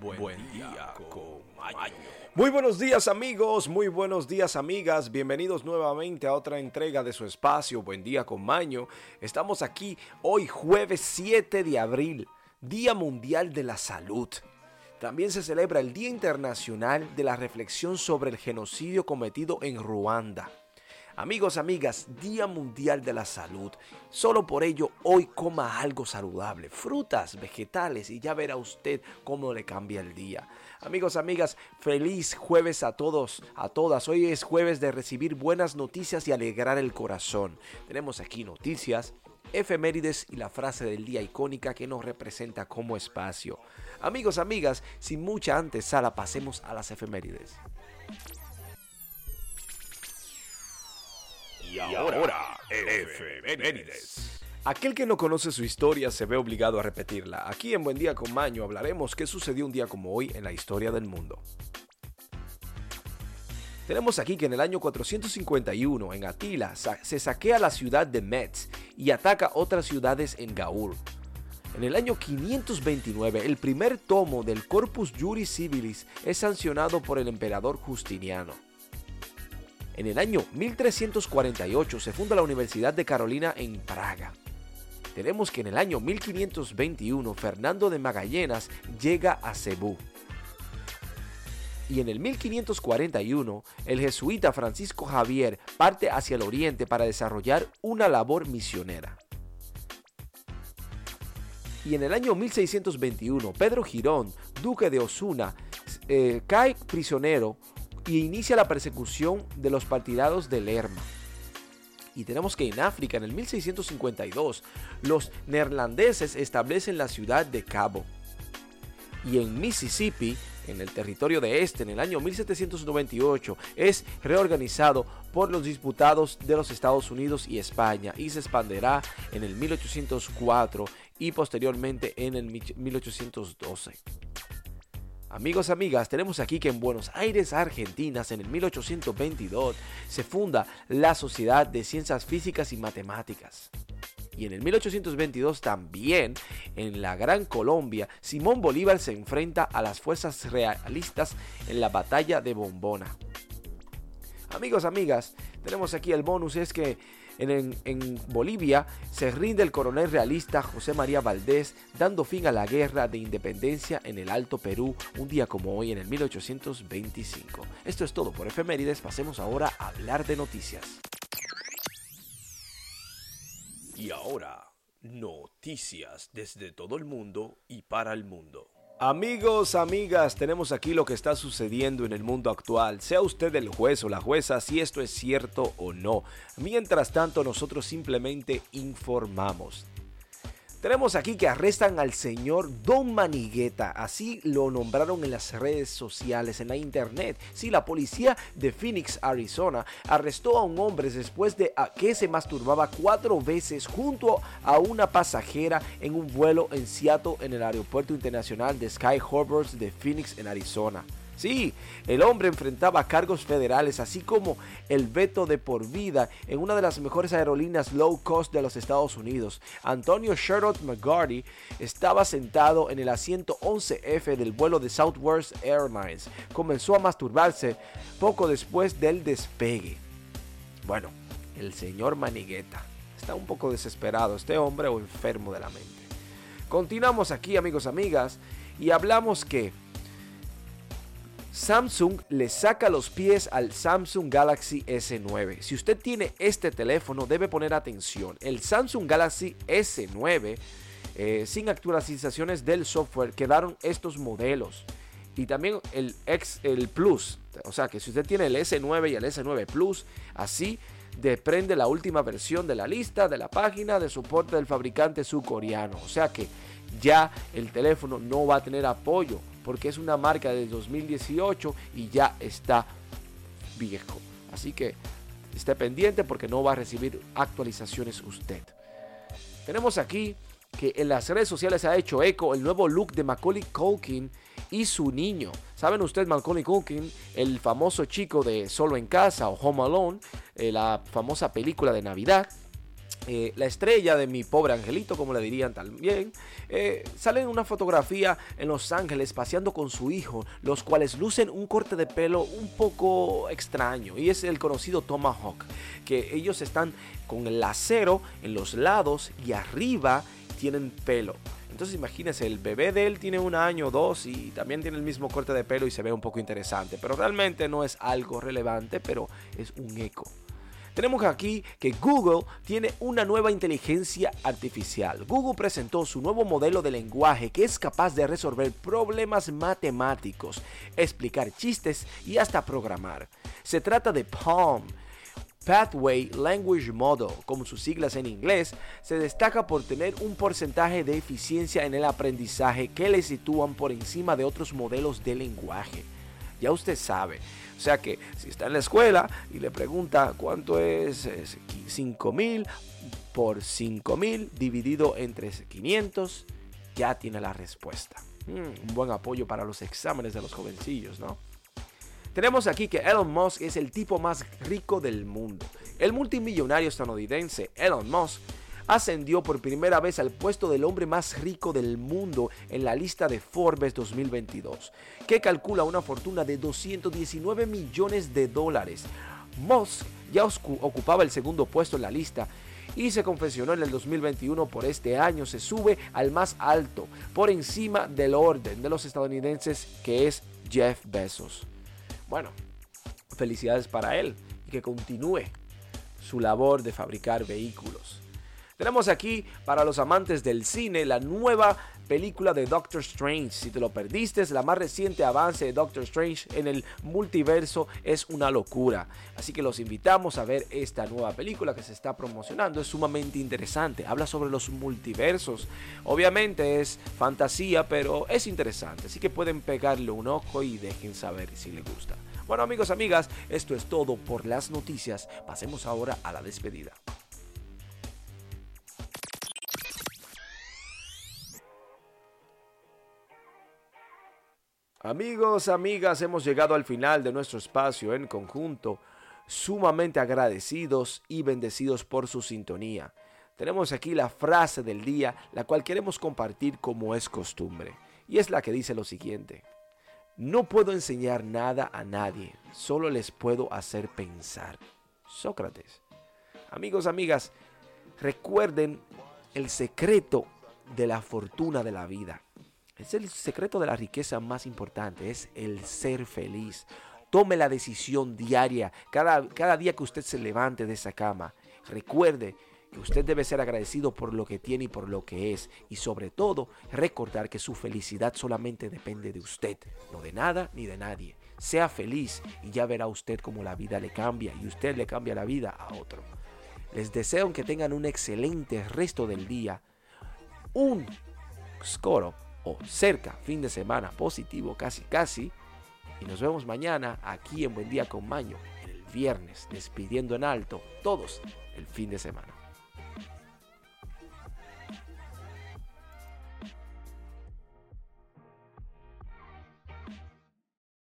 Buen, día con Maño. Muy buenos días amigos, muy buenos días amigas, bienvenidos nuevamente a otra entrega de su espacio Buen día con Maño. Estamos aquí hoy jueves 7 de abril, Día Mundial de la Salud. También se celebra el Día Internacional de la Reflexión sobre el Genocidio cometido en Ruanda. Amigos, amigas, Día Mundial de la Salud. Solo por ello, hoy coma algo saludable, frutas, vegetales y ya verá usted cómo le cambia el día. Amigos, amigas, feliz jueves a todos, a todas. Hoy es jueves de recibir buenas noticias y alegrar el corazón. Tenemos aquí noticias, efemérides y la frase del día icónica que nos representa como espacio. Amigos, amigas, sin mucha antesala, pasemos a las efemérides. Y ahora, efemérides. Aquel que no conoce su historia se ve obligado a repetirla. Aquí en Buen Día con Maño hablaremos qué sucedió un día como hoy en la historia del mundo. Tenemos aquí que en el año 451 en Atila se saquea la ciudad de Metz y ataca otras ciudades en Gaur. En el año 529 el primer tomo del Corpus Juris Civilis es sancionado por el emperador Justiniano. En el año 1348 se funda la Universidad de Carolina en Praga. Tenemos que en el año 1521 Fernando de Magallanes llega a Cebú. Y en el 1541 el jesuita Francisco Javier parte hacia el oriente para desarrollar una labor misionera. Y en el año 1621 Pedro Girón, duque de Osuna, eh, cae prisionero y inicia la persecución de los partidarios de Lerma. Y tenemos que en África, en el 1652, los neerlandeses establecen la ciudad de Cabo. Y en Mississippi, en el territorio de este, en el año 1798, es reorganizado por los disputados de los Estados Unidos y España y se expanderá en el 1804 y posteriormente en el 1812. Amigos, amigas, tenemos aquí que en Buenos Aires, Argentina, en el 1822, se funda la Sociedad de Ciencias Físicas y Matemáticas. Y en el 1822 también, en la Gran Colombia, Simón Bolívar se enfrenta a las fuerzas realistas en la batalla de Bombona. Amigos, amigas, tenemos aquí el bonus, es que en, Bolivia se rinde el coronel realista José María Valdés, dando fin a la guerra de independencia en el Alto Perú, un día como hoy en el 1825. Esto es todo por efemérides, pasemos ahora a hablar de noticias. Y ahora, noticias desde todo el mundo y para el mundo. Amigos, amigas, tenemos aquí lo que está sucediendo en el mundo actual. Sea usted el juez o la jueza si esto es cierto o no. Mientras tanto, nosotros simplemente informamos. Tenemos aquí que arrestan al señor Don Manigueta, así lo nombraron en las redes sociales, en la internet. Sí, la policía de Phoenix, Arizona, arrestó a un hombre después de que se masturbaba cuatro veces junto a una pasajera en un vuelo en Seattle en el aeropuerto internacional de Sky Harbors de Phoenix, en Arizona. Sí, el hombre enfrentaba cargos federales, así como el veto de por vida en una de las mejores aerolíneas low cost de los Estados Unidos. Antonio Sherrod McGarty estaba sentado en el asiento 11F del vuelo de Southwest Airlines. Comenzó a masturbarse poco después del despegue. Bueno, el señor Manigueta está un poco desesperado, este hombre o enfermo de la mente. Continuamos aquí, amigos, amigas, y hablamos que Samsung le saca los pies al Samsung Galaxy S9. Si usted tiene este teléfono, debe poner atención. El Samsung Galaxy S9, eh, sin actualizaciones del software, quedaron estos modelos. Y también el X, el Plus. O sea que si usted tiene el S9 y el S9 Plus, así desprende la última versión de la lista de la página de soporte del fabricante surcoreano. O sea que ya el teléfono no va a tener apoyo porque es una marca de 2018 y ya está viejo. Así que esté pendiente porque no va a recibir actualizaciones usted. Tenemos aquí que en las redes sociales ha hecho eco el nuevo look de Macaulay Culkin y su niño. ¿Saben ustedes Macaulay Culkin, el famoso chico de Solo en Casa o Home Alone, eh, la famosa película de Navidad? Eh, la estrella de mi pobre angelito, como le dirían también, eh, sale en una fotografía en Los Ángeles paseando con su hijo, los cuales lucen un corte de pelo un poco extraño y es el conocido Tomahawk, que ellos están con el acero en los lados y arriba tienen pelo. Entonces imagínense, el bebé de él tiene un año o dos y también tiene el mismo corte de pelo y se ve un poco interesante, pero realmente no es algo relevante, pero es un eco. Tenemos aquí que Google tiene una nueva inteligencia artificial. Google presentó su nuevo modelo de lenguaje que es capaz de resolver problemas matemáticos, explicar chistes y hasta programar. Se trata de Palm. Pathway Language Model, como sus siglas en inglés, se destaca por tener un porcentaje de eficiencia en el aprendizaje que le sitúan por encima de otros modelos de lenguaje. Ya usted sabe, o sea que si está en la escuela y le pregunta cuánto es 5000 por 5000 dividido entre 500, ya tiene la respuesta. Mm, un buen apoyo para los exámenes de los jovencillos, ¿no? Tenemos aquí que Elon Musk es el tipo más rico del mundo. El multimillonario estadounidense Elon Musk ascendió por primera vez al puesto del hombre más rico del mundo en la lista de Forbes 2022, que calcula una fortuna de 219 millones de dólares. Musk ya ocupaba el segundo puesto en la lista y se confesionó en el 2021 por este año se sube al más alto, por encima del orden de los estadounidenses que es Jeff Bezos. Bueno, felicidades para él y que continúe su labor de fabricar vehículos. Tenemos aquí para los amantes del cine la nueva película de Doctor Strange. Si te lo perdiste, la más reciente avance de Doctor Strange en el multiverso es una locura. Así que los invitamos a ver esta nueva película que se está promocionando. Es sumamente interesante. Habla sobre los multiversos. Obviamente es fantasía, pero es interesante. Así que pueden pegarle un ojo y dejen saber si les gusta. Bueno amigos, amigas, esto es todo por las noticias. Pasemos ahora a la despedida. Amigos, amigas, hemos llegado al final de nuestro espacio en conjunto, sumamente agradecidos y bendecidos por su sintonía. Tenemos aquí la frase del día, la cual queremos compartir como es costumbre, y es la que dice lo siguiente. No puedo enseñar nada a nadie, solo les puedo hacer pensar. Sócrates. Amigos, amigas, recuerden el secreto de la fortuna de la vida. Es el secreto de la riqueza más importante, es el ser feliz. Tome la decisión diaria, cada, cada día que usted se levante de esa cama. Recuerde que usted debe ser agradecido por lo que tiene y por lo que es. Y sobre todo, recordar que su felicidad solamente depende de usted, no de nada ni de nadie. Sea feliz y ya verá usted cómo la vida le cambia y usted le cambia la vida a otro. Les deseo que tengan un excelente resto del día. Un scoro o cerca, fin de semana positivo, casi casi. Y nos vemos mañana aquí en Buen Día con Maño, el viernes, despidiendo en alto todos el fin de semana.